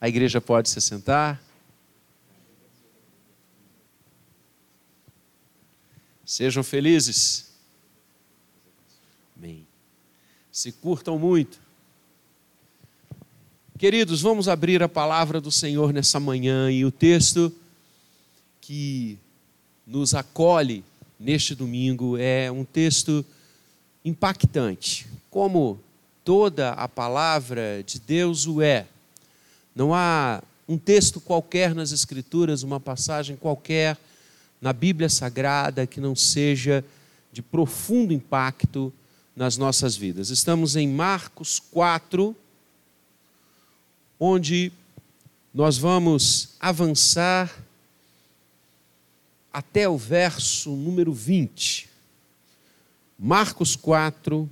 A igreja pode se sentar. Sejam felizes. Amém. Se curtam muito. Queridos, vamos abrir a palavra do Senhor nessa manhã e o texto que nos acolhe neste domingo é um texto impactante, como toda a palavra de Deus o é. Não há um texto qualquer nas Escrituras, uma passagem qualquer na Bíblia Sagrada que não seja de profundo impacto nas nossas vidas. Estamos em Marcos 4, onde nós vamos avançar até o verso número 20. Marcos 4,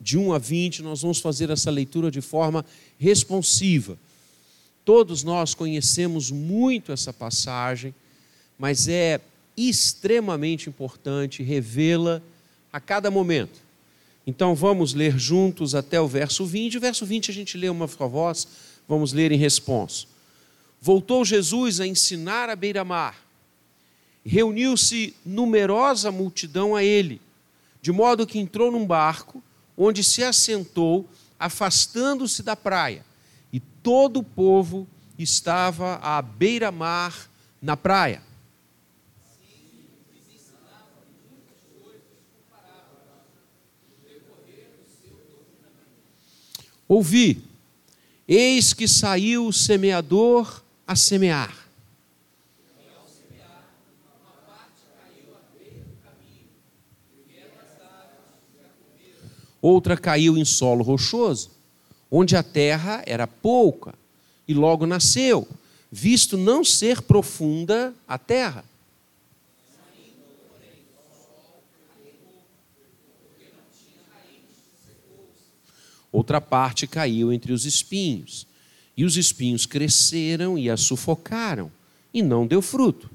de 1 a 20, nós vamos fazer essa leitura de forma responsiva. Todos nós conhecemos muito essa passagem, mas é extremamente importante revê-la a cada momento. Então vamos ler juntos até o verso 20. O verso 20 a gente lê uma voz, vamos ler em responsa. Voltou Jesus a ensinar à beira-mar. Reuniu-se numerosa multidão a ele, de modo que entrou num barco, onde se assentou, afastando-se da praia. E todo o povo estava à beira-mar na praia. Ouvi, eis que saiu o semeador a semear. Outra caiu em solo rochoso, onde a terra era pouca, e logo nasceu, visto não ser profunda a terra. Outra parte caiu entre os espinhos, e os espinhos cresceram e a sufocaram, e não deu fruto.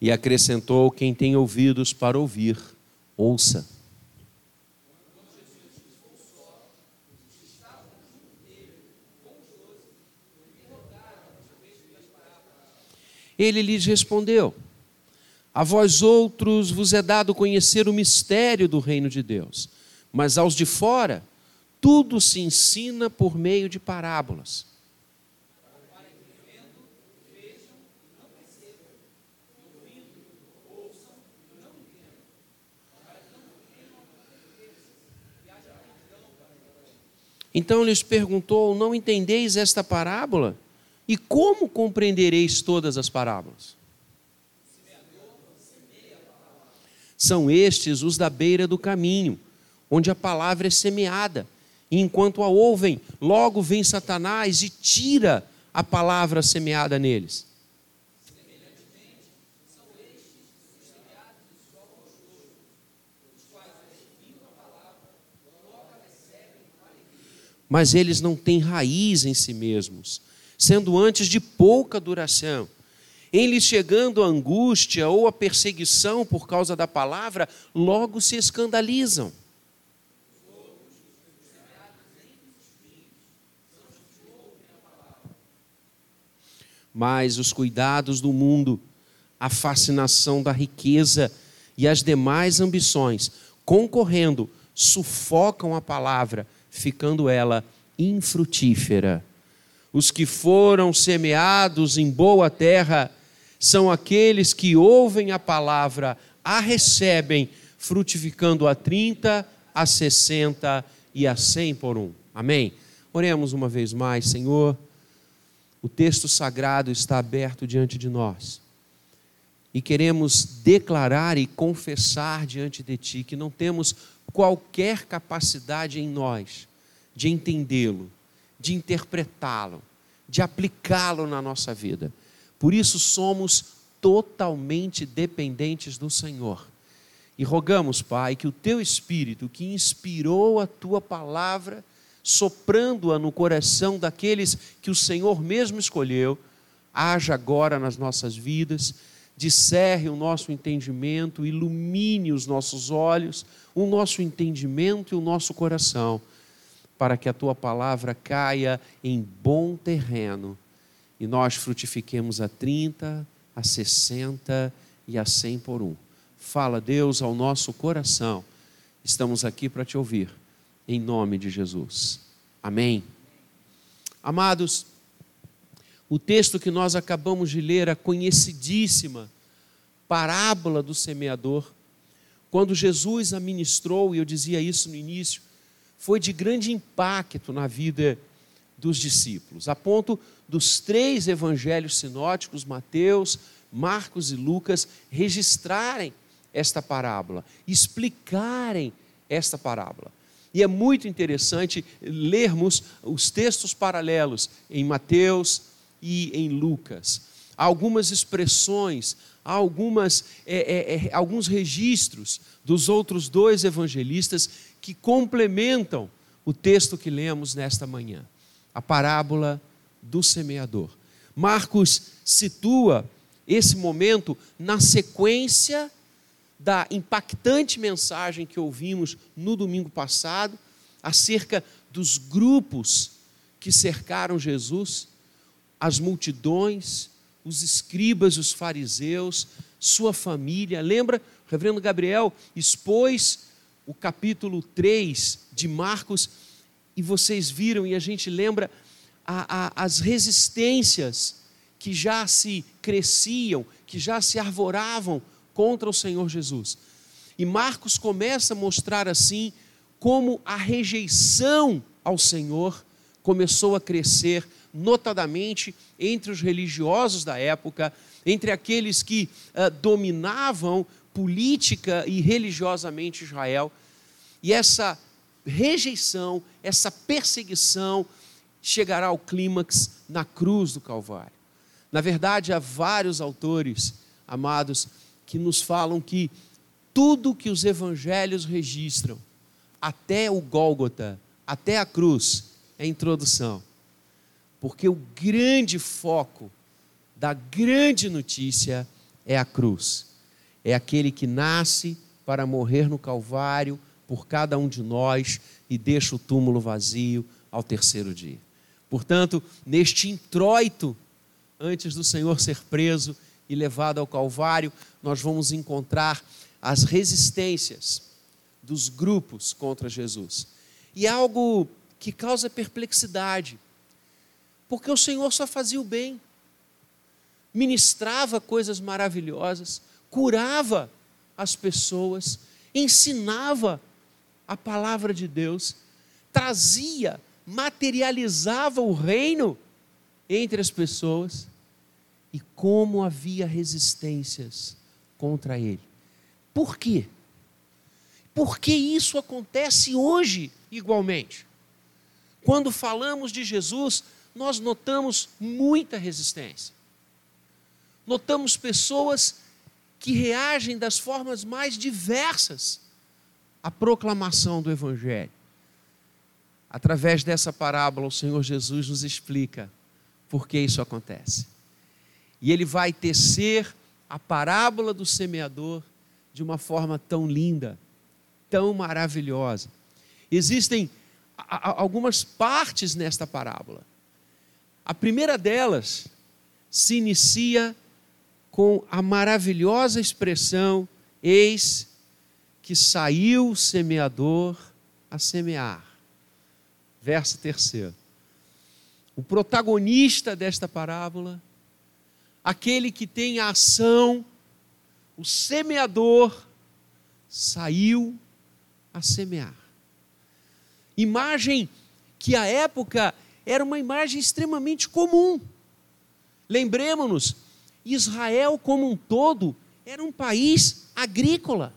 E acrescentou: Quem tem ouvidos para ouvir, ouça. Ele lhes respondeu: A vós outros vos é dado conhecer o mistério do reino de Deus, mas aos de fora tudo se ensina por meio de parábolas. Então lhes perguntou: Não entendeis esta parábola? E como compreendereis todas as parábolas? São estes os da beira do caminho, onde a palavra é semeada. E enquanto a ouvem, logo vem Satanás e tira a palavra semeada neles. Mas eles não têm raiz em si mesmos sendo antes de pouca duração. Em lhes chegando a angústia ou a perseguição por causa da palavra, logo se escandalizam. Mas os cuidados do mundo, a fascinação da riqueza e as demais ambições, concorrendo, sufocam a palavra, ficando ela infrutífera. Os que foram semeados em boa terra são aqueles que ouvem a palavra, a recebem, frutificando a 30, a 60 e a 100 por um. Amém? Oremos uma vez mais, Senhor. O texto sagrado está aberto diante de nós. E queremos declarar e confessar diante de Ti que não temos qualquer capacidade em nós de entendê-lo, de interpretá-lo, de aplicá-lo na nossa vida. Por isso somos totalmente dependentes do Senhor. E rogamos, Pai, que o teu Espírito, que inspirou a tua palavra, soprando-a no coração daqueles que o Senhor mesmo escolheu, haja agora nas nossas vidas, discerre o nosso entendimento, ilumine os nossos olhos, o nosso entendimento e o nosso coração, para que a tua palavra caia em bom terreno e nós frutifiquemos a 30, a 60 e a 100 por um. Fala, Deus, ao nosso coração. Estamos aqui para te ouvir, em nome de Jesus. Amém. Amados, o texto que nós acabamos de ler, a conhecidíssima parábola do semeador, quando Jesus a ministrou, e eu dizia isso no início, foi de grande impacto na vida dos discípulos, a ponto dos três evangelhos sinóticos, Mateus, Marcos e Lucas, registrarem esta parábola, explicarem esta parábola. E é muito interessante lermos os textos paralelos em Mateus e em Lucas. Há algumas expressões, há algumas, é, é, é, alguns registros dos outros dois evangelistas que complementam o texto que lemos nesta manhã a parábola do semeador. Marcos situa esse momento na sequência da impactante mensagem que ouvimos no domingo passado acerca dos grupos que cercaram Jesus, as multidões, os escribas, os fariseus, sua família. Lembra? O reverendo Gabriel expôs o capítulo 3 de Marcos e vocês viram, e a gente lembra a, a, as resistências que já se cresciam, que já se arvoravam contra o Senhor Jesus. E Marcos começa a mostrar assim como a rejeição ao Senhor começou a crescer, notadamente entre os religiosos da época, entre aqueles que uh, dominavam política e religiosamente Israel. E essa rejeição, essa perseguição chegará ao clímax na cruz do Calvário. Na verdade, há vários autores, amados, que nos falam que tudo que os evangelhos registram, até o Gólgota, até a cruz, é introdução. Porque o grande foco da grande notícia é a cruz. É aquele que nasce para morrer no Calvário por cada um de nós e deixa o túmulo vazio ao terceiro dia. Portanto, neste introito, antes do Senhor ser preso e levado ao Calvário, nós vamos encontrar as resistências dos grupos contra Jesus. E algo que causa perplexidade, porque o Senhor só fazia o bem, ministrava coisas maravilhosas, curava as pessoas, ensinava a palavra de Deus, trazia, materializava o reino entre as pessoas e como havia resistências contra ele. Por quê? Por que isso acontece hoje igualmente? Quando falamos de Jesus, nós notamos muita resistência. Notamos pessoas que reagem das formas mais diversas a proclamação do Evangelho. Através dessa parábola, o Senhor Jesus nos explica por que isso acontece. E ele vai tecer a parábola do semeador de uma forma tão linda, tão maravilhosa. Existem algumas partes nesta parábola. A primeira delas se inicia com a maravilhosa expressão: Eis que saiu o semeador a semear. Verso terceiro. O protagonista desta parábola, aquele que tem a ação, o semeador, saiu a semear. Imagem que à época era uma imagem extremamente comum. Lembremos-nos, Israel como um todo era um país agrícola.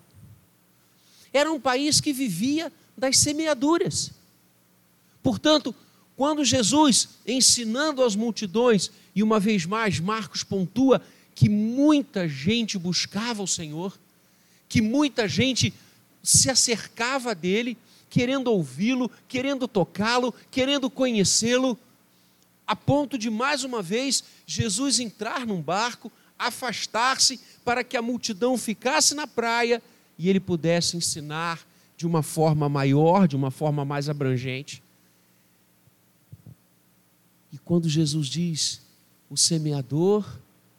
Era um país que vivia das semeaduras. Portanto, quando Jesus, ensinando as multidões, e uma vez mais Marcos pontua que muita gente buscava o Senhor, que muita gente se acercava dele, querendo ouvi-lo, querendo tocá-lo, querendo conhecê-lo, a ponto de mais uma vez Jesus entrar num barco, afastar-se para que a multidão ficasse na praia e ele pudesse ensinar de uma forma maior, de uma forma mais abrangente. E quando Jesus diz: o semeador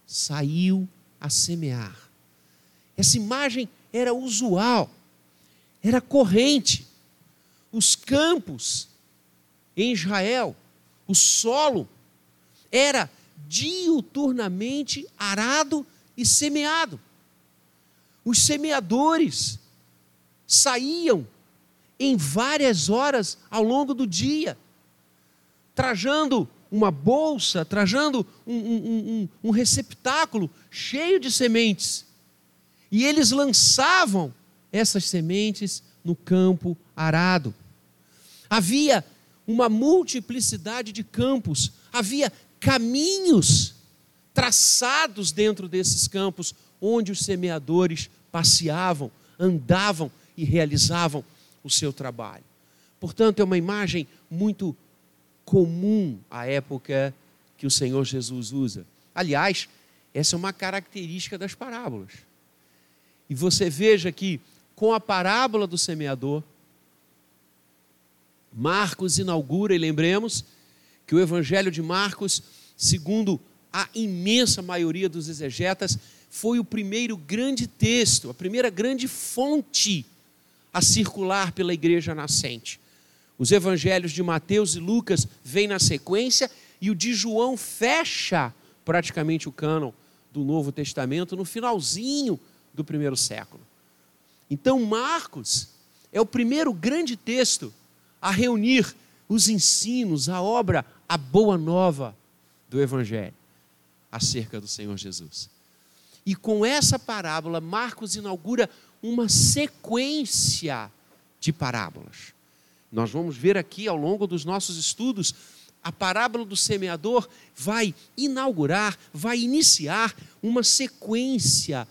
saiu a semear. Essa imagem era usual, era corrente. Os campos em Israel, o solo, era diuturnamente arado e semeado. Os semeadores saíam em várias horas ao longo do dia, trajando uma bolsa, trajando um, um, um, um receptáculo cheio de sementes. E eles lançavam essas sementes no campo arado. Havia uma multiplicidade de campos, havia caminhos traçados dentro desses campos, onde os semeadores passeavam, andavam e realizavam o seu trabalho. Portanto, é uma imagem muito comum à época que o Senhor Jesus usa. Aliás, essa é uma característica das parábolas. E você veja que com a parábola do semeador, Marcos inaugura, e lembremos que o Evangelho de Marcos, segundo a imensa maioria dos exegetas, foi o primeiro grande texto, a primeira grande fonte a circular pela igreja nascente. Os evangelhos de Mateus e Lucas vêm na sequência e o de João fecha praticamente o cânon do Novo Testamento no finalzinho do primeiro século. Então, Marcos é o primeiro grande texto a reunir os ensinos, a obra, a boa nova do Evangelho acerca do Senhor Jesus. E com essa parábola, Marcos inaugura uma sequência de parábolas. Nós vamos ver aqui ao longo dos nossos estudos, a parábola do semeador vai inaugurar, vai iniciar uma sequência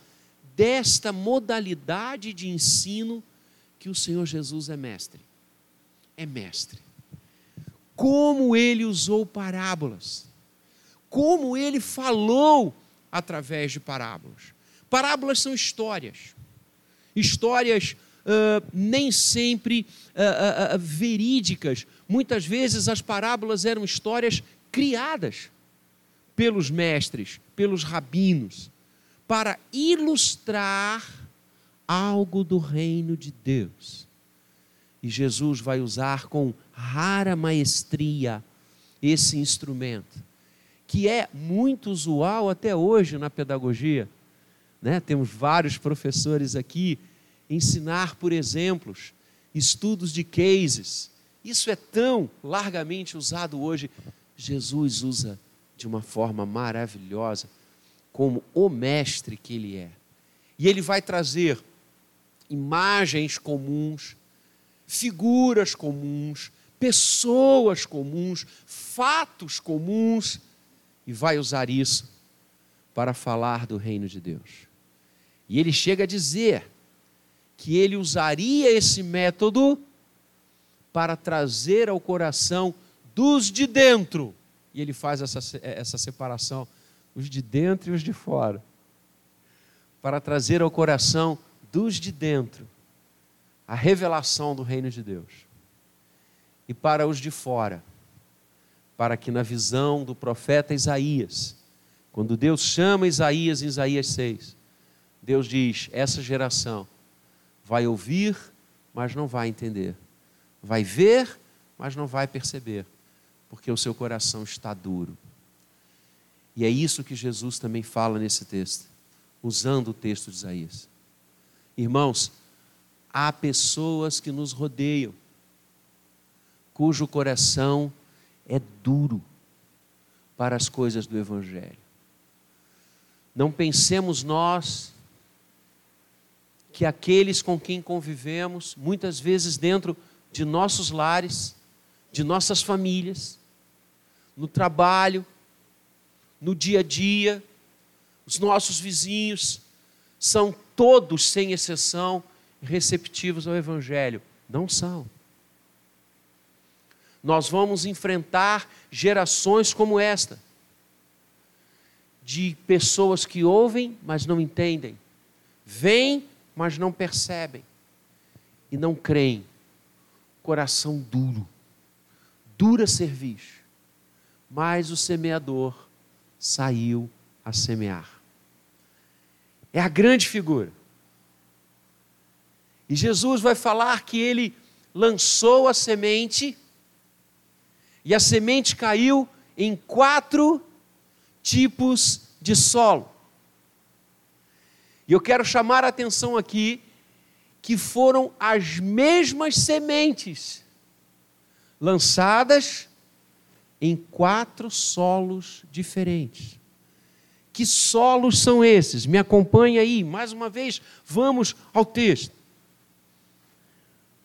desta modalidade de ensino que o Senhor Jesus é mestre. É mestre. Como ele usou parábolas, como ele falou através de parábolas. Parábolas são histórias, histórias uh, nem sempre uh, uh, verídicas. Muitas vezes as parábolas eram histórias criadas pelos mestres, pelos rabinos, para ilustrar algo do reino de Deus. E Jesus vai usar com rara maestria esse instrumento, que é muito usual até hoje na pedagogia. Né? Temos vários professores aqui ensinar por exemplos, estudos de cases. Isso é tão largamente usado hoje. Jesus usa de uma forma maravilhosa, como o mestre que ele é. E ele vai trazer imagens comuns, figuras comuns, pessoas comuns, fatos comuns, e vai usar isso para falar do reino de Deus. E ele chega a dizer que ele usaria esse método para trazer ao coração dos de dentro. E ele faz essa, essa separação, os de dentro e os de fora. Para trazer ao coração dos de dentro a revelação do reino de Deus. E para os de fora, para que na visão do profeta Isaías, quando Deus chama Isaías em Isaías 6, Deus diz: essa geração vai ouvir, mas não vai entender, vai ver, mas não vai perceber, porque o seu coração está duro. E é isso que Jesus também fala nesse texto, usando o texto de Isaías. Irmãos, há pessoas que nos rodeiam, cujo coração é duro para as coisas do Evangelho. Não pensemos nós que aqueles com quem convivemos, muitas vezes dentro de nossos lares, de nossas famílias, no trabalho, no dia a dia, os nossos vizinhos, são todos, sem exceção, receptivos ao Evangelho. Não são. Nós vamos enfrentar gerações como esta, de pessoas que ouvem, mas não entendem, veem, mas não percebem e não creem. Coração duro, dura cerviz. Mas o semeador saiu a semear. É a grande figura. E Jesus vai falar que ele lançou a semente, e a semente caiu em quatro tipos de solo. E eu quero chamar a atenção aqui que foram as mesmas sementes lançadas em quatro solos diferentes. Que solos são esses? Me acompanhe aí, mais uma vez, vamos ao texto.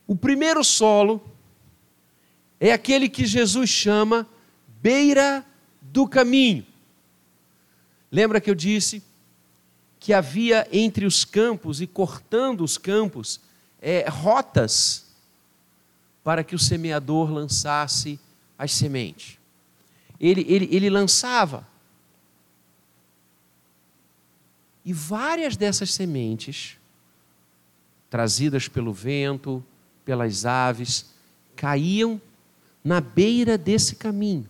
O primeiro solo é aquele que Jesus chama beira do caminho. Lembra que eu disse que havia entre os campos e cortando os campos é, rotas para que o semeador lançasse as sementes. Ele, ele, ele lançava. E várias dessas sementes, trazidas pelo vento, pelas aves, caíam na beira desse caminho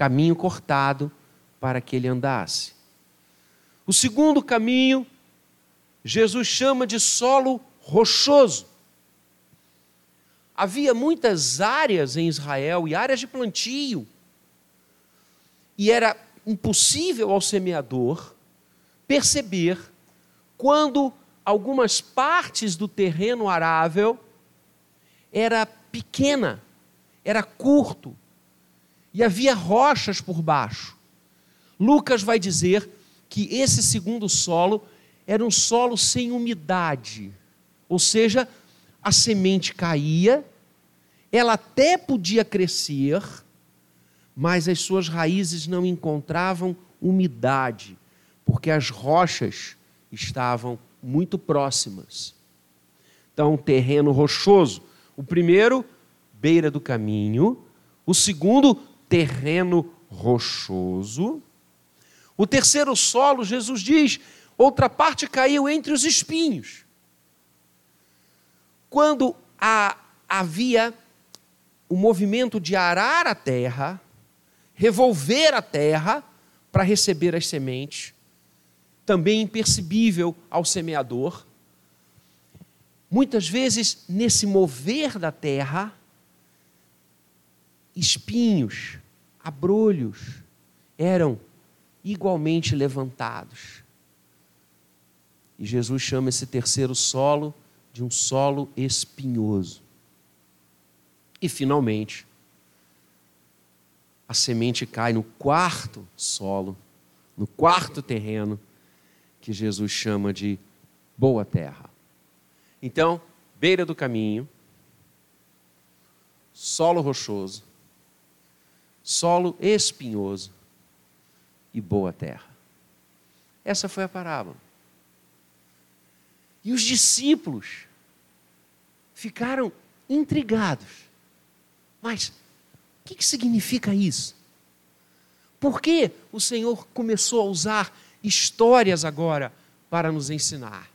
caminho cortado para que ele andasse. O segundo caminho, Jesus chama de solo rochoso. Havia muitas áreas em Israel e áreas de plantio, e era impossível ao semeador perceber quando algumas partes do terreno arável era pequena, era curto e havia rochas por baixo. Lucas vai dizer que esse segundo solo era um solo sem umidade, ou seja, a semente caía, ela até podia crescer, mas as suas raízes não encontravam umidade, porque as rochas estavam muito próximas. Então, terreno rochoso. O primeiro, beira do caminho. O segundo, terreno rochoso. O terceiro solo, Jesus diz, outra parte caiu entre os espinhos. Quando a, havia o movimento de arar a terra, revolver a terra para receber as sementes, também impercebível ao semeador. Muitas vezes, nesse mover da terra, espinhos, abrolhos eram igualmente levantados. E Jesus chama esse terceiro solo de um solo espinhoso. E finalmente, a semente cai no quarto solo, no quarto terreno, que Jesus chama de boa terra. Então, beira do caminho, solo rochoso, solo espinhoso e boa terra. Essa foi a parábola. E os discípulos ficaram intrigados. Mas o que, que significa isso? Por que o Senhor começou a usar histórias agora para nos ensinar?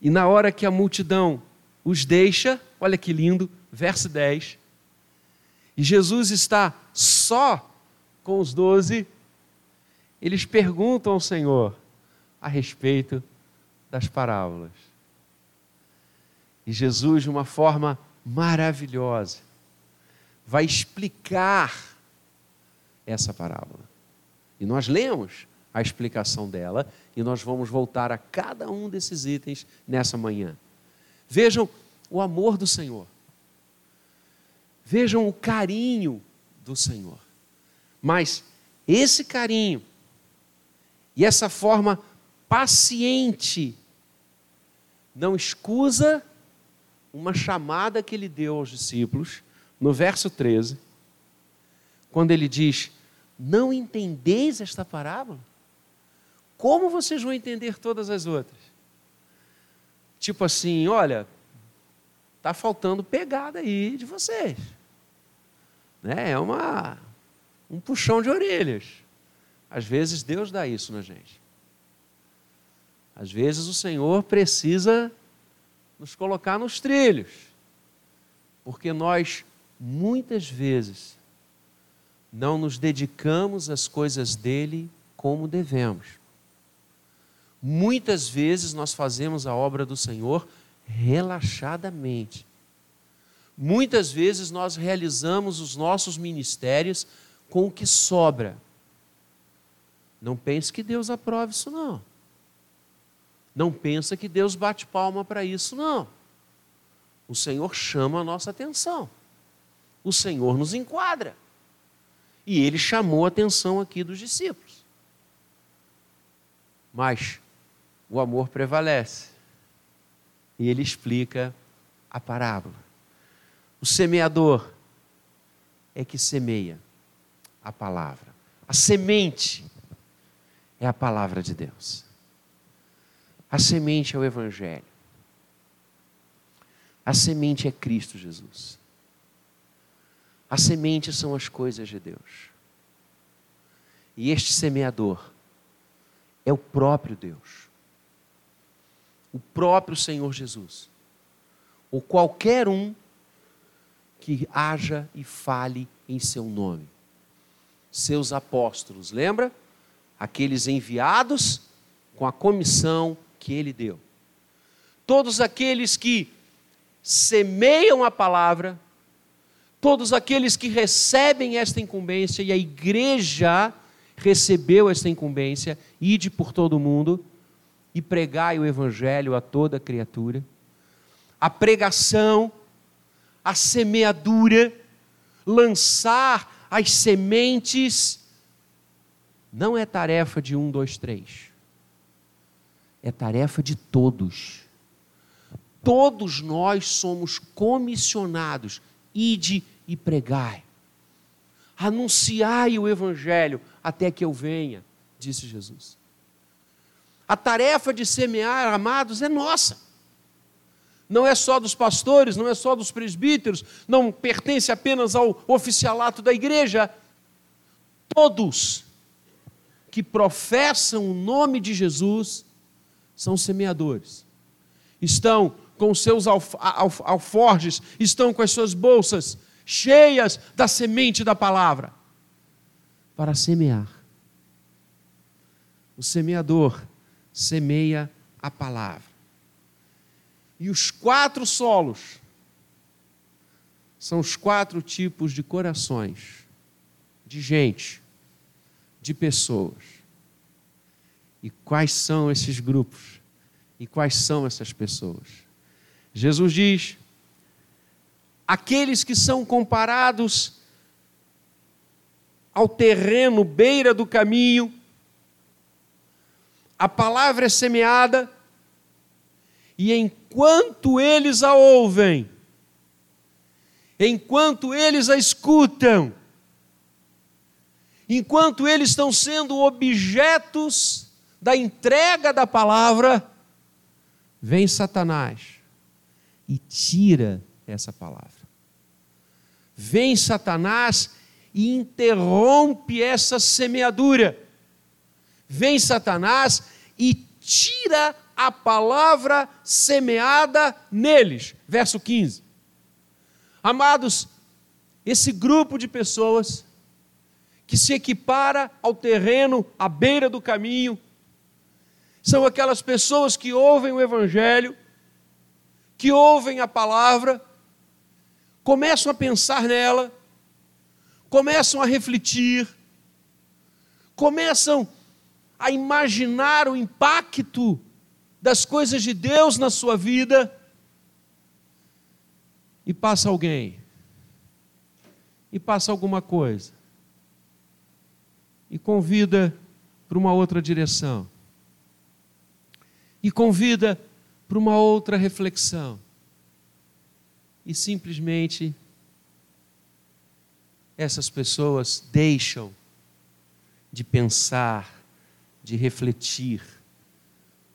E na hora que a multidão os deixa, olha que lindo, verso 10. E Jesus está só com os doze, eles perguntam ao Senhor a respeito das parábolas. E Jesus, de uma forma maravilhosa, vai explicar essa parábola. E nós lemos a explicação dela e nós vamos voltar a cada um desses itens nessa manhã. Vejam o amor do Senhor. Vejam o carinho do Senhor. Mas esse carinho e essa forma paciente não escusa uma chamada que ele deu aos discípulos no verso 13, quando ele diz: Não entendeis esta parábola? Como vocês vão entender todas as outras? Tipo assim, olha, está faltando pegada aí de vocês. Né? É uma, um puxão de orelhas. Às vezes Deus dá isso na gente. Às vezes o Senhor precisa nos colocar nos trilhos, porque nós muitas vezes não nos dedicamos às coisas dele como devemos. Muitas vezes nós fazemos a obra do Senhor relaxadamente. Muitas vezes nós realizamos os nossos ministérios com o que sobra. Não pense que Deus aprova isso, não. Não pensa que Deus bate palma para isso, não. O Senhor chama a nossa atenção. O Senhor nos enquadra. E ele chamou a atenção aqui dos discípulos. Mas o amor prevalece. E ele explica a parábola. O semeador é que semeia a palavra. A semente é a palavra de Deus. A semente é o Evangelho. A semente é Cristo Jesus. A semente são as coisas de Deus. E este semeador é o próprio Deus. O próprio Senhor Jesus. Ou qualquer um que haja e fale em seu nome. Seus apóstolos, lembra? Aqueles enviados com a comissão que ele deu. Todos aqueles que semeiam a palavra, todos aqueles que recebem esta incumbência, e a igreja recebeu esta incumbência, ide por todo mundo e pregai o evangelho a toda criatura. A pregação, a semeadura, lançar as sementes, não é tarefa de um, dois, três é tarefa de todos. Todos nós somos comissionados. Ide e pregai. Anunciai o Evangelho até que eu venha, disse Jesus. A tarefa de semear, amados, é nossa. Não é só dos pastores, não é só dos presbíteros, não pertence apenas ao oficialato da igreja. Todos que professam o nome de Jesus são semeadores. Estão com seus alf alf alforjes, estão com as suas bolsas cheias da semente da palavra para semear. O semeador semeia a palavra. E os quatro solos são os quatro tipos de corações, de gente, de pessoas. E quais são esses grupos? E quais são essas pessoas? Jesus diz: aqueles que são comparados ao terreno beira do caminho, a palavra é semeada, e enquanto eles a ouvem, enquanto eles a escutam, enquanto eles estão sendo objetos da entrega da palavra, vem Satanás e tira essa palavra. Vem Satanás e interrompe essa semeadura. Vem Satanás e tira a palavra semeada neles. Verso 15. Amados, esse grupo de pessoas que se equipara ao terreno à beira do caminho, são aquelas pessoas que ouvem o Evangelho, que ouvem a palavra, começam a pensar nela, começam a refletir, começam a imaginar o impacto das coisas de Deus na sua vida, e passa alguém, e passa alguma coisa, e convida para uma outra direção e convida para uma outra reflexão. E simplesmente essas pessoas deixam de pensar, de refletir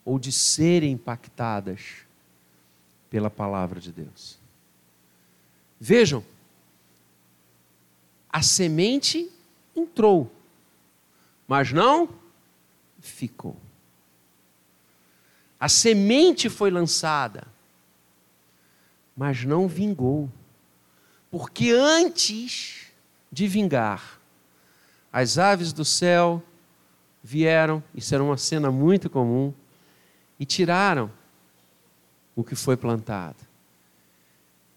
ou de serem impactadas pela palavra de Deus. Vejam, a semente entrou, mas não ficou. A semente foi lançada, mas não vingou. Porque antes de vingar, as aves do céu vieram, isso era uma cena muito comum, e tiraram o que foi plantado.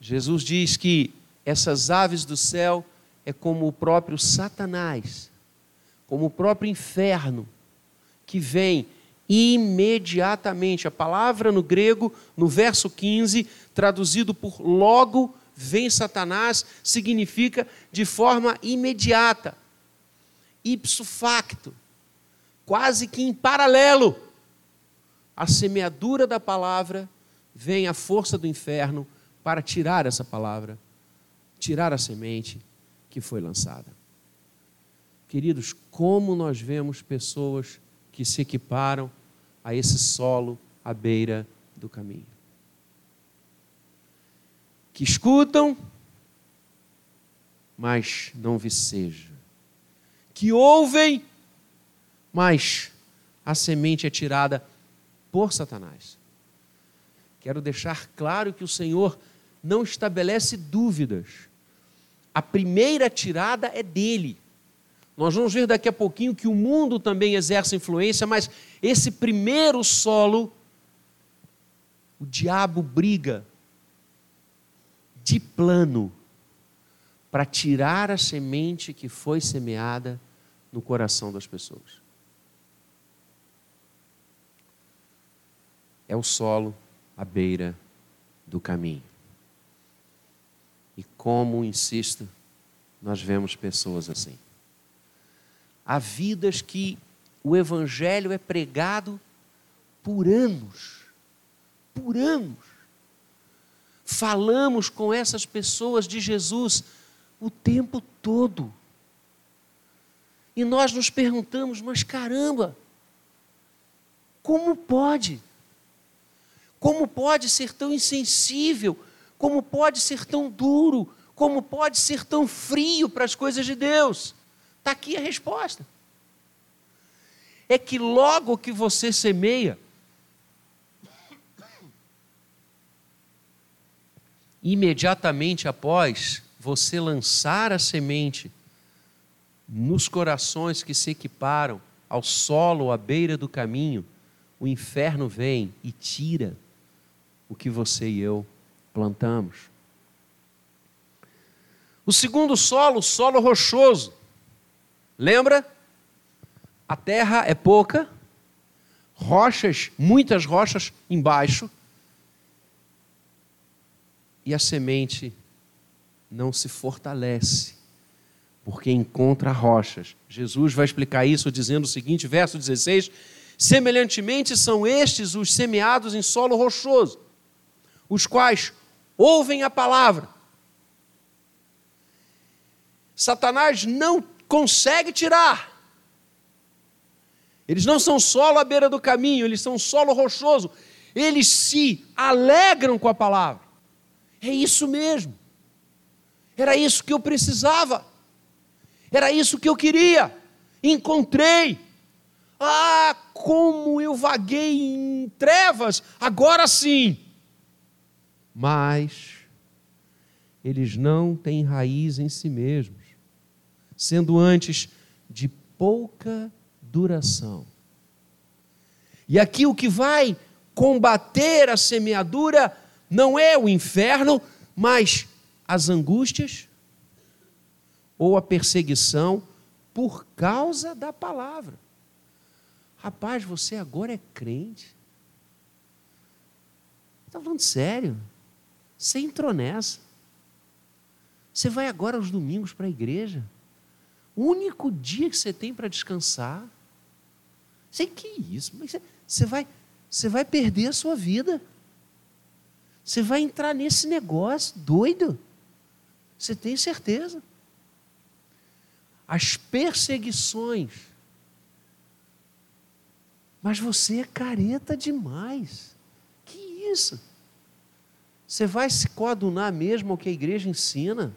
Jesus diz que essas aves do céu é como o próprio Satanás, como o próprio inferno, que vem imediatamente. A palavra no grego, no verso 15, traduzido por logo, vem Satanás, significa de forma imediata, ipso facto, quase que em paralelo. A semeadura da palavra vem a força do inferno para tirar essa palavra, tirar a semente que foi lançada. Queridos, como nós vemos pessoas que se equiparam a esse solo à beira do caminho. Que escutam, mas não viceja. Que ouvem, mas a semente é tirada por Satanás. Quero deixar claro que o Senhor não estabelece dúvidas. A primeira tirada é dele. Nós vamos ver daqui a pouquinho que o mundo também exerce influência, mas esse primeiro solo, o diabo briga de plano para tirar a semente que foi semeada no coração das pessoas. É o solo à beira do caminho. E como, insisto, nós vemos pessoas assim. Há vidas que o Evangelho é pregado por anos, por anos. Falamos com essas pessoas de Jesus o tempo todo. E nós nos perguntamos, mas caramba, como pode? Como pode ser tão insensível como pode ser tão duro? Como pode ser tão frio para as coisas de Deus? Está aqui a resposta. É que logo que você semeia, imediatamente após você lançar a semente nos corações que se equiparam ao solo à beira do caminho, o inferno vem e tira o que você e eu plantamos. O segundo solo, solo rochoso. Lembra? A terra é pouca, rochas, muitas rochas embaixo, e a semente não se fortalece, porque encontra rochas. Jesus vai explicar isso dizendo o seguinte, verso 16: Semelhantemente são estes os semeados em solo rochoso, os quais ouvem a palavra. Satanás não consegue tirar. Eles não são solo à beira do caminho, eles são solo rochoso. Eles se alegram com a palavra. É isso mesmo. Era isso que eu precisava. Era isso que eu queria. Encontrei. Ah, como eu vaguei em trevas, agora sim mas eles não têm raiz em si mesmos, sendo antes de pouca duração. E aqui o que vai combater a semeadura não é o inferno, mas as angústias ou a perseguição por causa da palavra. Rapaz, você agora é crente. Está falando sério? Você entrou nessa. Você vai agora aos domingos para a igreja. O único dia que você tem para descansar. Sei que isso, mas você vai, você vai perder a sua vida. Você vai entrar nesse negócio doido. Você tem certeza? As perseguições. Mas você é careta demais. Que isso? Você vai se coadunar mesmo ao que a igreja ensina?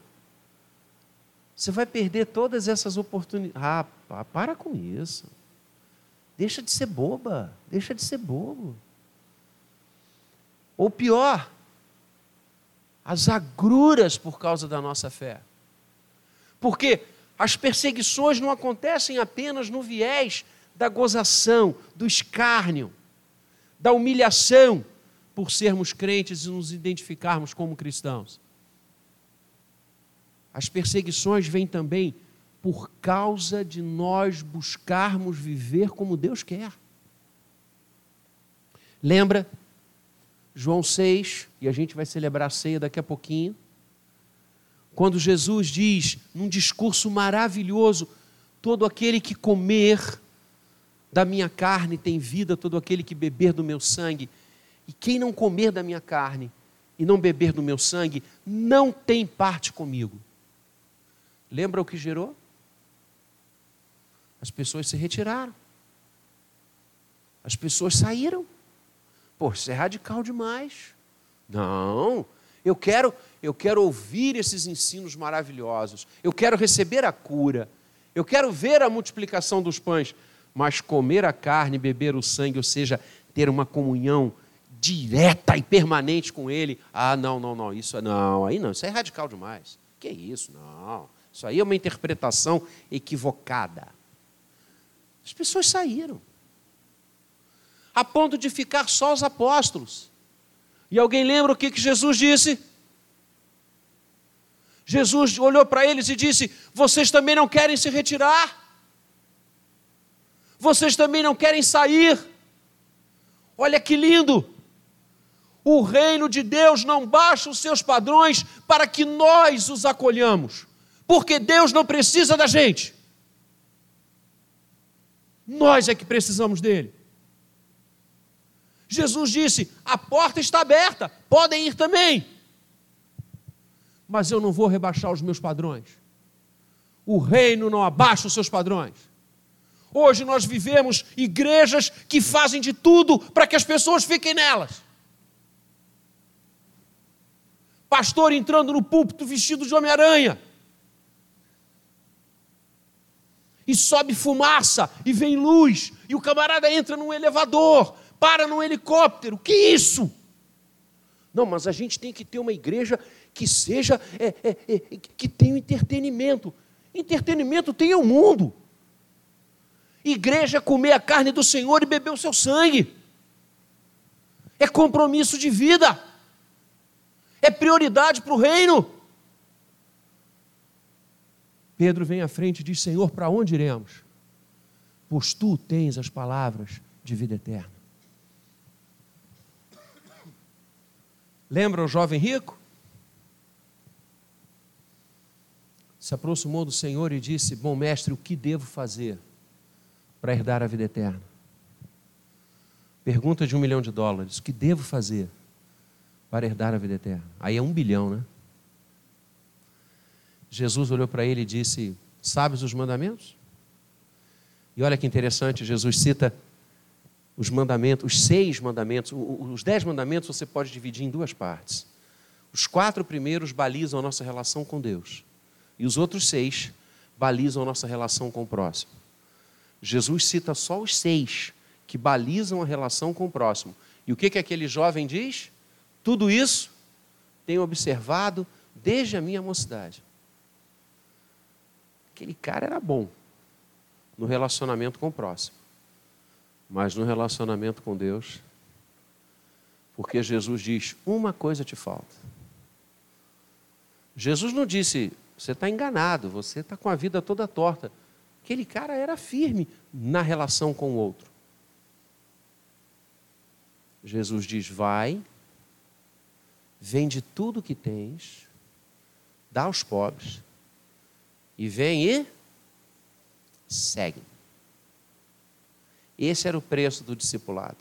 Você vai perder todas essas oportunidades. Ah, para com isso. Deixa de ser boba, deixa de ser bobo. Ou pior, as agruras por causa da nossa fé. Porque as perseguições não acontecem apenas no viés da gozação, do escárnio, da humilhação por sermos crentes e nos identificarmos como cristãos. As perseguições vêm também por causa de nós buscarmos viver como Deus quer. Lembra João 6, e a gente vai celebrar a ceia daqui a pouquinho, quando Jesus diz, num discurso maravilhoso: todo aquele que comer da minha carne tem vida, todo aquele que beber do meu sangue, e quem não comer da minha carne e não beber do meu sangue, não tem parte comigo. Lembra o que gerou? As pessoas se retiraram. As pessoas saíram. Pô, isso é radical demais. Não, eu quero, eu quero ouvir esses ensinos maravilhosos. Eu quero receber a cura. Eu quero ver a multiplicação dos pães, mas comer a carne, beber o sangue, ou seja, ter uma comunhão direta e permanente com ele. Ah, não, não, não, isso não, aí não, isso é radical demais. Que isso? Não. Isso aí é uma interpretação equivocada. As pessoas saíram, a ponto de ficar só os apóstolos. E alguém lembra o que, que Jesus disse? Jesus olhou para eles e disse: Vocês também não querem se retirar? Vocês também não querem sair? Olha que lindo! O reino de Deus não baixa os seus padrões para que nós os acolhamos porque Deus não precisa da gente. Nós é que precisamos dele. Jesus disse: a porta está aberta, podem ir também. Mas eu não vou rebaixar os meus padrões. O reino não abaixa os seus padrões. Hoje nós vivemos igrejas que fazem de tudo para que as pessoas fiquem nelas. Pastor entrando no púlpito vestido de Homem-Aranha e sobe fumaça, e vem luz, e o camarada entra num elevador, para num helicóptero. Que isso? Não, mas a gente tem que ter uma igreja que seja, é, é, é, que tenha entretenimento. Entretenimento tem o mundo. Igreja é comer a carne do Senhor e beber o seu sangue. É compromisso de vida. É prioridade para o reino. Pedro vem à frente e diz: Senhor, para onde iremos? Pois tu tens as palavras de vida eterna. Lembra o jovem rico? Se aproximou do Senhor e disse: Bom mestre, o que devo fazer para herdar a vida eterna? Pergunta de um milhão de dólares: O que devo fazer para herdar a vida eterna? Aí é um bilhão, né? Jesus olhou para ele e disse: Sabes os mandamentos? E olha que interessante, Jesus cita os mandamentos, os seis mandamentos, os dez mandamentos você pode dividir em duas partes. Os quatro primeiros balizam a nossa relação com Deus, e os outros seis balizam a nossa relação com o próximo. Jesus cita só os seis que balizam a relação com o próximo. E o que, que aquele jovem diz? Tudo isso tenho observado desde a minha mocidade. Aquele cara era bom no relacionamento com o próximo, mas no relacionamento com Deus, porque Jesus diz: uma coisa te falta. Jesus não disse, você está enganado, você está com a vida toda torta. Aquele cara era firme na relação com o outro. Jesus diz: vai, vende tudo que tens, dá aos pobres e vem e segue. Esse era o preço do discipulado.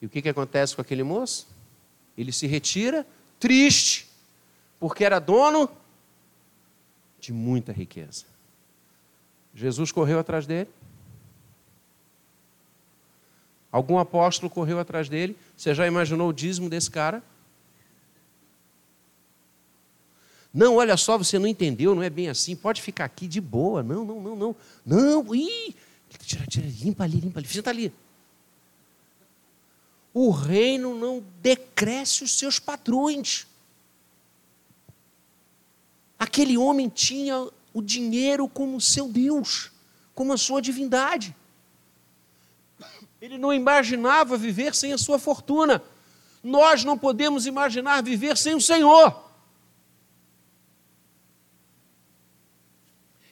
E o que, que acontece com aquele moço? Ele se retira triste, porque era dono de muita riqueza. Jesus correu atrás dele. Algum apóstolo correu atrás dele. Você já imaginou o dízimo desse cara? Não, olha só, você não entendeu, não é bem assim, pode ficar aqui de boa. Não, não, não, não. Não, ih, tira, tira, limpa ali, limpa ali, senta ali. O reino não decresce os seus padrões. Aquele homem tinha o dinheiro como seu Deus, como a sua divindade. Ele não imaginava viver sem a sua fortuna. Nós não podemos imaginar viver sem o Senhor.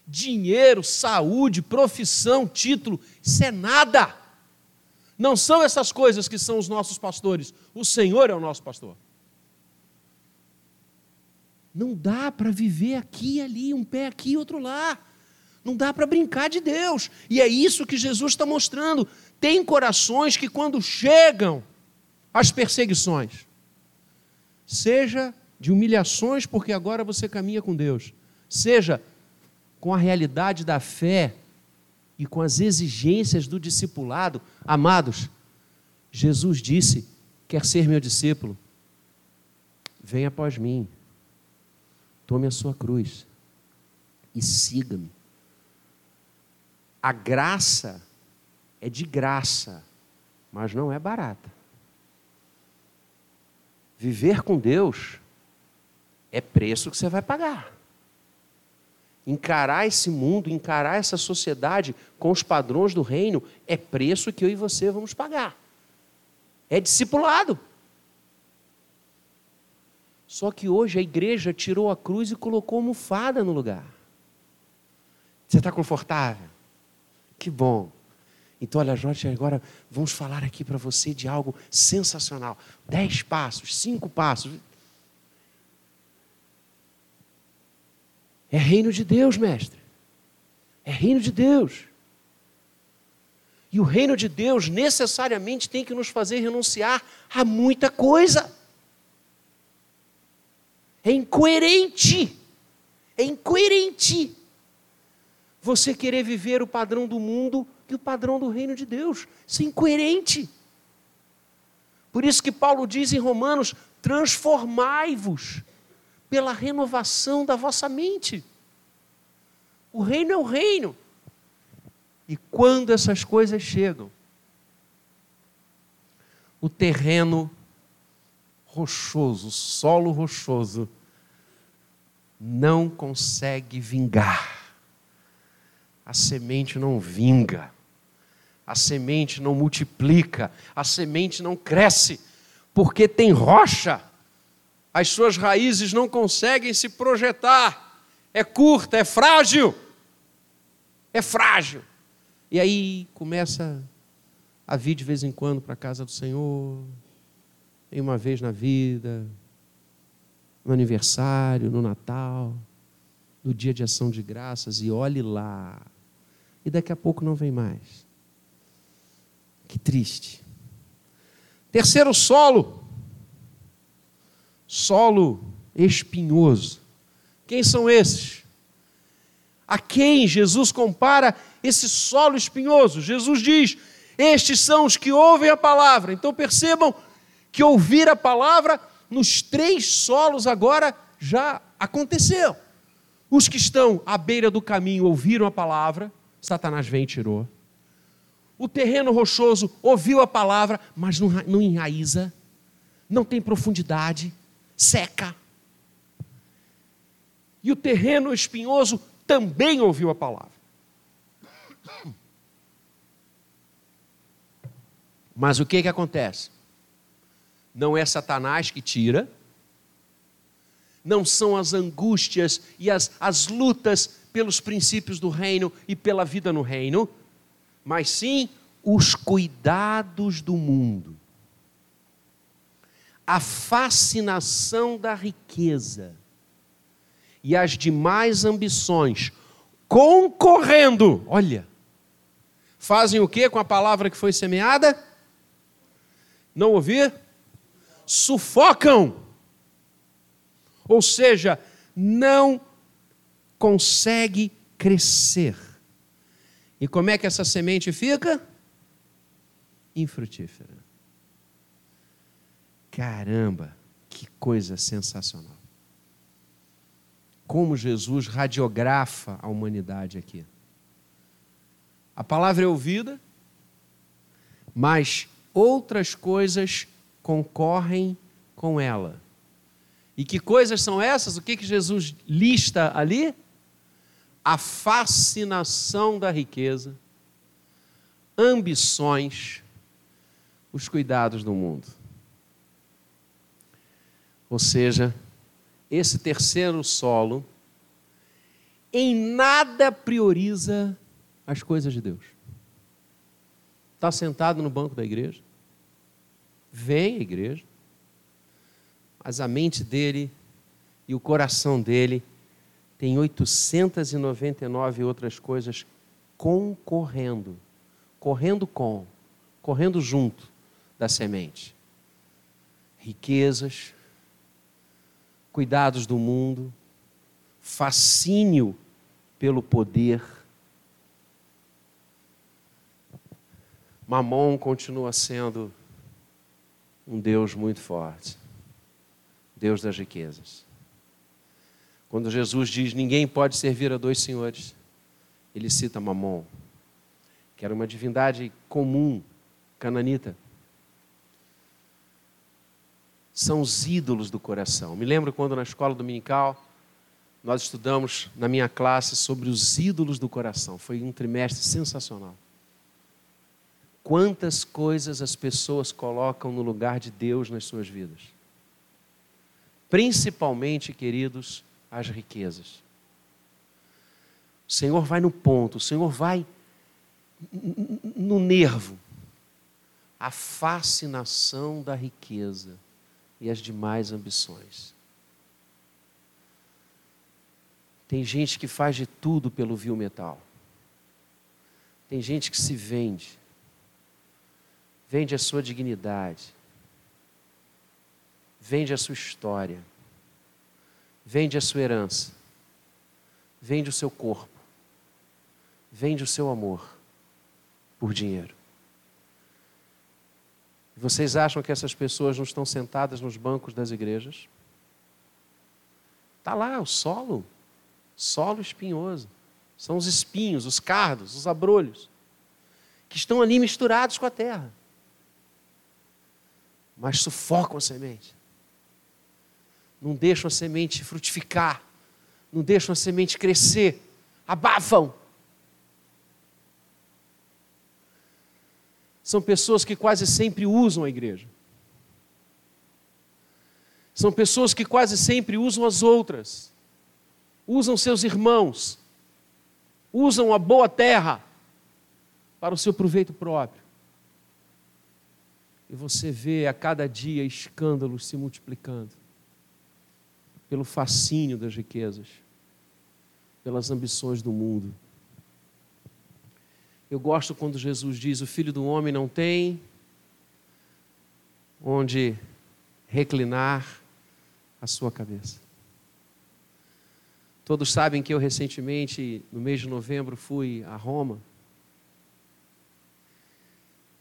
Dinheiro, saúde, profissão, título, isso é nada. Não são essas coisas que são os nossos pastores. O Senhor é o nosso pastor. Não dá para viver aqui e ali, um pé aqui e outro lá. Não dá para brincar de Deus. E é isso que Jesus está mostrando. Tem corações que, quando chegam as perseguições, seja de humilhações, porque agora você caminha com Deus, seja com a realidade da fé e com as exigências do discipulado, amados, Jesus disse: quer ser meu discípulo? Venha após mim, tome a sua cruz e siga-me. A graça é de graça, mas não é barata. Viver com Deus é preço que você vai pagar. Encarar esse mundo, encarar essa sociedade com os padrões do reino é preço que eu e você vamos pagar. É discipulado. Só que hoje a igreja tirou a cruz e colocou almofada no lugar. Você está confortável? Que bom. Então, olha, Jorge, agora vamos falar aqui para você de algo sensacional. Dez passos, cinco passos. É reino de Deus, mestre. É reino de Deus. E o reino de Deus necessariamente tem que nos fazer renunciar a muita coisa. É incoerente. É incoerente você querer viver o padrão do mundo e o padrão do reino de Deus. Isso é incoerente. Por isso que Paulo diz em Romanos: transformai-vos pela renovação da vossa mente. O reino é o reino. E quando essas coisas chegam, o terreno rochoso, o solo rochoso, não consegue vingar. A semente não vinga, a semente não multiplica, a semente não cresce, porque tem rocha, as suas raízes não conseguem se projetar, é curta, é frágil, é frágil. E aí começa a vir de vez em quando para a casa do Senhor, em uma vez na vida, no aniversário, no Natal, no dia de ação de graças, e olhe lá, e daqui a pouco não vem mais. Que triste. Terceiro solo, solo espinhoso. Quem são esses? A quem Jesus compara esse solo espinhoso? Jesus diz: Estes são os que ouvem a palavra. Então percebam que ouvir a palavra nos três solos agora já aconteceu. Os que estão à beira do caminho ouviram a palavra, Satanás vem e tirou. O terreno rochoso ouviu a palavra, mas não, enraiza, não tem profundidade, seca. E o terreno espinhoso também ouviu a palavra. Mas o que, que acontece? Não é Satanás que tira, não são as angústias e as, as lutas pelos princípios do reino e pela vida no reino, mas sim os cuidados do mundo. A fascinação da riqueza e as demais ambições concorrendo, olha, fazem o que com a palavra que foi semeada? Não ouvir? Sufocam. Ou seja, não consegue crescer. E como é que essa semente fica? Infrutífera. Caramba, que coisa sensacional. como Jesus radiografa a humanidade aqui. A palavra é ouvida, mas outras coisas concorrem com ela. E que coisas são essas? O que, que Jesus lista ali? A fascinação da riqueza, ambições, os cuidados do mundo. Ou seja, esse terceiro solo em nada prioriza as coisas de Deus. Está sentado no banco da igreja, vem à igreja, mas a mente dele e o coração dele tem 899 outras coisas concorrendo, correndo com, correndo junto da semente. Riquezas, cuidados do mundo, fascínio pelo poder. Mamon continua sendo um Deus muito forte. Deus das riquezas. Quando Jesus diz ninguém pode servir a dois senhores, ele cita Mamon, que era uma divindade comum, cananita. São os ídolos do coração. Me lembro quando na escola dominical nós estudamos na minha classe sobre os ídolos do coração. Foi um trimestre sensacional. Quantas coisas as pessoas colocam no lugar de Deus nas suas vidas principalmente, queridos, as riquezas. O Senhor vai no ponto, o Senhor vai no nervo. A fascinação da riqueza e as demais ambições. Tem gente que faz de tudo pelo vil metal. Tem gente que se vende. Vende a sua dignidade Vende a sua história. Vende a sua herança. Vende o seu corpo. Vende o seu amor por dinheiro. Vocês acham que essas pessoas não estão sentadas nos bancos das igrejas? Está lá o solo, solo espinhoso. São os espinhos, os cardos, os abrolhos, que estão ali misturados com a terra, mas sufocam a semente não deixam a semente frutificar, não deixam a semente crescer, abafam. São pessoas que quase sempre usam a igreja. São pessoas que quase sempre usam as outras, usam seus irmãos, usam a boa terra para o seu proveito próprio. E você vê a cada dia escândalos se multiplicando pelo fascínio das riquezas, pelas ambições do mundo. Eu gosto quando Jesus diz: O filho do homem não tem onde reclinar a sua cabeça. Todos sabem que eu recentemente, no mês de novembro, fui a Roma.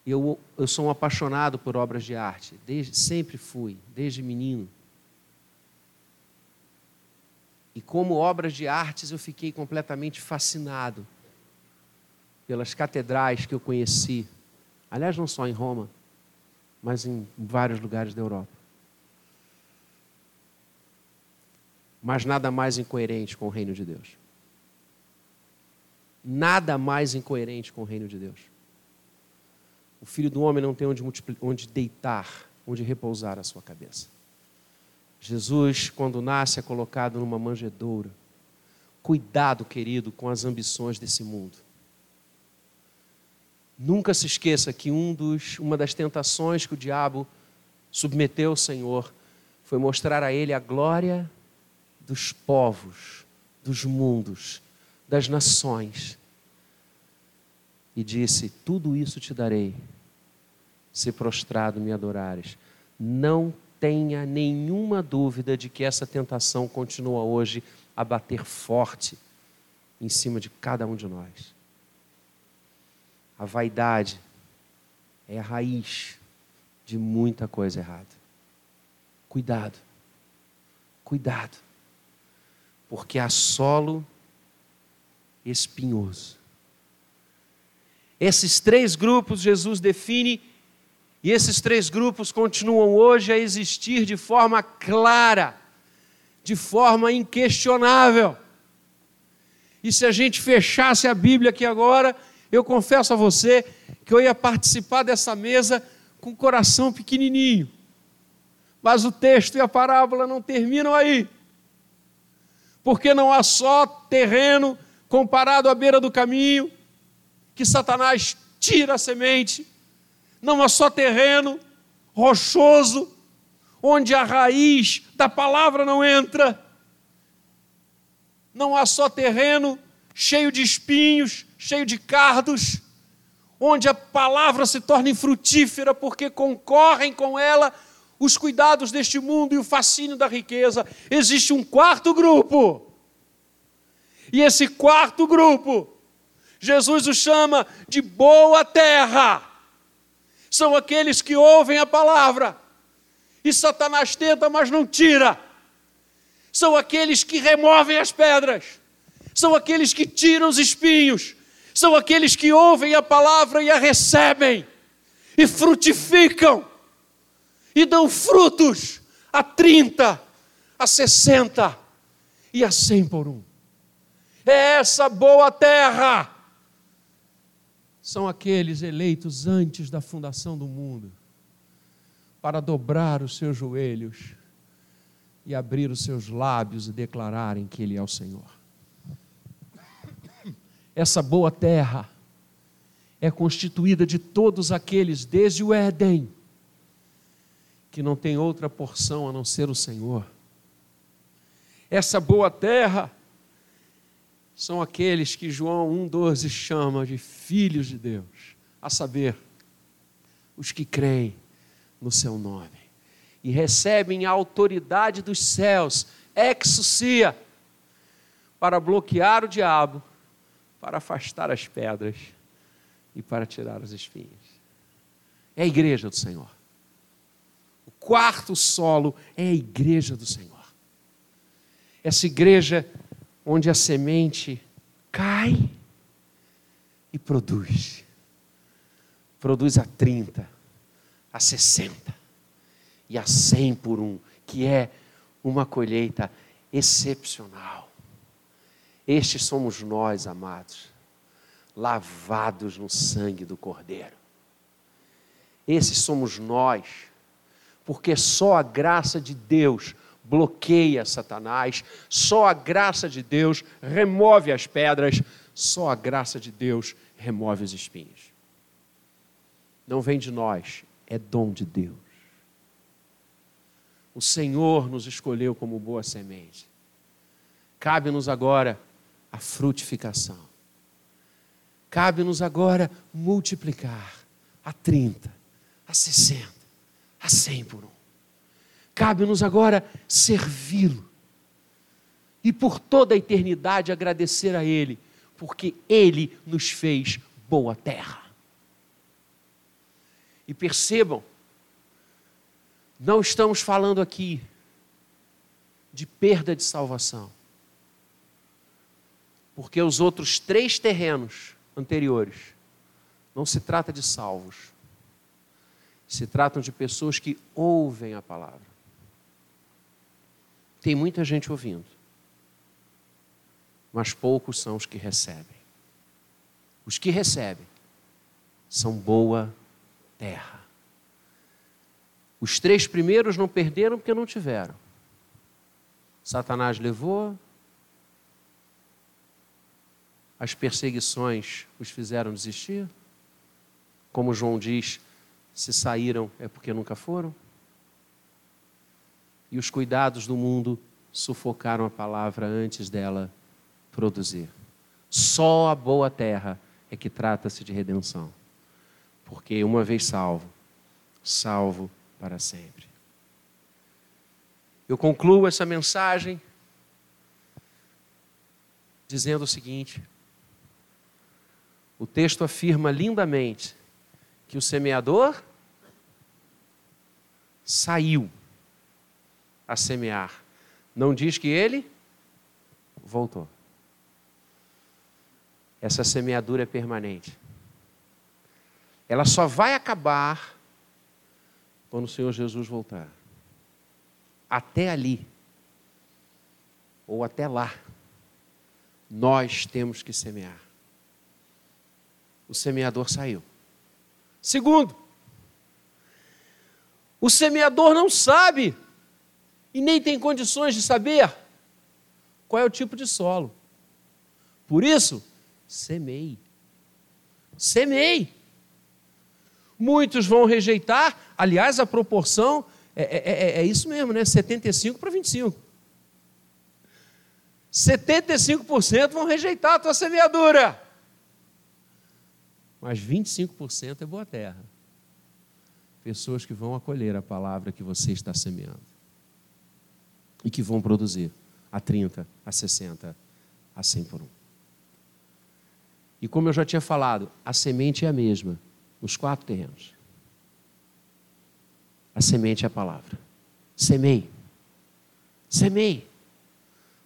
Eu, eu sou um apaixonado por obras de arte, desde, sempre fui, desde menino. E como obras de artes eu fiquei completamente fascinado pelas catedrais que eu conheci. Aliás, não só em Roma, mas em vários lugares da Europa. Mas nada mais incoerente com o reino de Deus. Nada mais incoerente com o reino de Deus. O filho do homem não tem onde, onde deitar, onde repousar a sua cabeça. Jesus, quando nasce, é colocado numa manjedoura. Cuidado, querido, com as ambições desse mundo. Nunca se esqueça que um dos, uma das tentações que o diabo submeteu ao Senhor foi mostrar a ele a glória dos povos, dos mundos, das nações. E disse: Tudo isso te darei, se prostrado me adorares. Não tenha nenhuma dúvida de que essa tentação continua hoje a bater forte em cima de cada um de nós. A vaidade é a raiz de muita coisa errada. Cuidado, cuidado. porque há solo espinhoso. Esses três grupos Jesus define, e esses três grupos continuam hoje a existir de forma clara, de forma inquestionável. E se a gente fechasse a Bíblia aqui agora, eu confesso a você que eu ia participar dessa mesa com o coração pequenininho. Mas o texto e a parábola não terminam aí. Porque não há só terreno comparado à beira do caminho, que Satanás tira a semente, não há só terreno rochoso, onde a raiz da palavra não entra, não há só terreno cheio de espinhos, cheio de cardos, onde a palavra se torna infrutífera porque concorrem com ela os cuidados deste mundo e o fascínio da riqueza. Existe um quarto grupo. E esse quarto grupo Jesus o chama de boa terra. São aqueles que ouvem a palavra. E Satanás tenta, mas não tira. São aqueles que removem as pedras. São aqueles que tiram os espinhos. São aqueles que ouvem a palavra e a recebem. E frutificam. E dão frutos a 30, a 60 e a 100 por um. É essa boa terra são aqueles eleitos antes da fundação do mundo, para dobrar os seus joelhos e abrir os seus lábios e declararem que Ele é o Senhor. Essa boa terra é constituída de todos aqueles, desde o Éden, que não tem outra porção a não ser o Senhor. Essa boa terra são aqueles que João 1,12 chama de filhos de Deus, a saber, os que creem no seu nome e recebem a autoridade dos céus, exucia, para bloquear o diabo, para afastar as pedras e para tirar os espinhos. É a igreja do Senhor. O quarto solo é a igreja do Senhor. Essa igreja onde a semente cai e produz. Produz a 30, a 60 e a 100 por um, que é uma colheita excepcional. Estes somos nós, amados, lavados no sangue do Cordeiro. Esses somos nós, porque só a graça de Deus bloqueia Satanás, só a graça de Deus remove as pedras, só a graça de Deus remove os espinhos. Não vem de nós, é dom de Deus. O Senhor nos escolheu como boa semente. Cabe-nos agora a frutificação. Cabe-nos agora multiplicar a 30, a 60, a 100 por um. Cabe-nos agora servi-lo. E por toda a eternidade agradecer a Ele, porque Ele nos fez boa terra. E percebam, não estamos falando aqui de perda de salvação. Porque os outros três terrenos anteriores não se trata de salvos. Se tratam de pessoas que ouvem a palavra. Tem muita gente ouvindo, mas poucos são os que recebem. Os que recebem são boa terra. Os três primeiros não perderam porque não tiveram. Satanás levou, as perseguições os fizeram desistir. Como João diz, se saíram é porque nunca foram e os cuidados do mundo sufocaram a palavra antes dela produzir. Só a boa terra é que trata-se de redenção. Porque uma vez salvo, salvo para sempre. Eu concluo essa mensagem dizendo o seguinte: o texto afirma lindamente que o semeador saiu a semear. Não diz que ele voltou. Essa semeadura é permanente. Ela só vai acabar quando o Senhor Jesus voltar. Até ali, ou até lá, nós temos que semear. O semeador saiu. Segundo, o semeador não sabe e nem tem condições de saber qual é o tipo de solo. Por isso, semei. Semei. Muitos vão rejeitar, aliás, a proporção é, é, é, é isso mesmo, né? 75 para 25. 75% vão rejeitar a tua semeadura. Mas 25% é boa terra. Pessoas que vão acolher a palavra que você está semeando. E que vão produzir a 30, a 60, a 100 por um. E como eu já tinha falado, a semente é a mesma nos quatro terrenos. A semente é a palavra. Semei. Semei.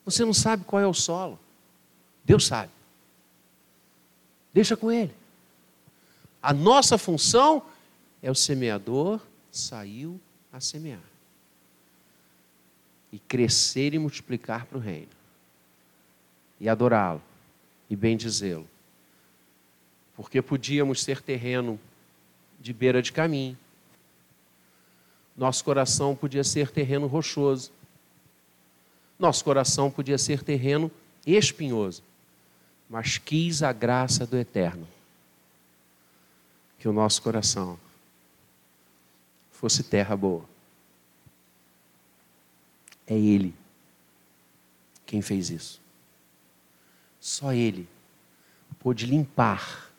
Você não sabe qual é o solo. Deus sabe. Deixa com Ele. A nossa função é o semeador saiu a semear. E crescer e multiplicar para o reino. E adorá-lo. E bendizê-lo. Porque podíamos ser terreno de beira de caminho. Nosso coração podia ser terreno rochoso. Nosso coração podia ser terreno espinhoso, mas quis a graça do Eterno que o nosso coração fosse terra boa. É Ele quem fez isso. Só Ele pôde limpar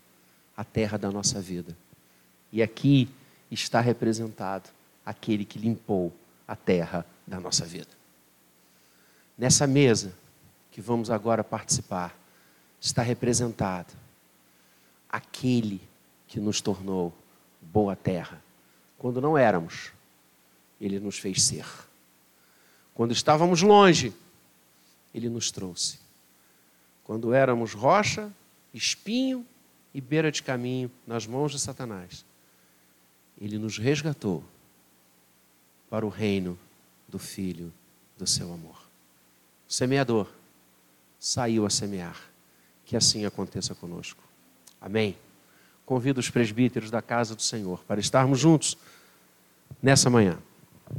a terra da nossa vida. E aqui está representado aquele que limpou a terra da nossa vida. Nessa mesa que vamos agora participar, está representado aquele que nos tornou boa terra. Quando não éramos, ele nos fez ser. Quando estávamos longe, ele nos trouxe. Quando éramos rocha, espinho e beira de caminho nas mãos de Satanás, ele nos resgatou para o reino do Filho do seu amor semeador saiu a semear. Que assim aconteça conosco. Amém. Convido os presbíteros da casa do Senhor para estarmos juntos nessa manhã.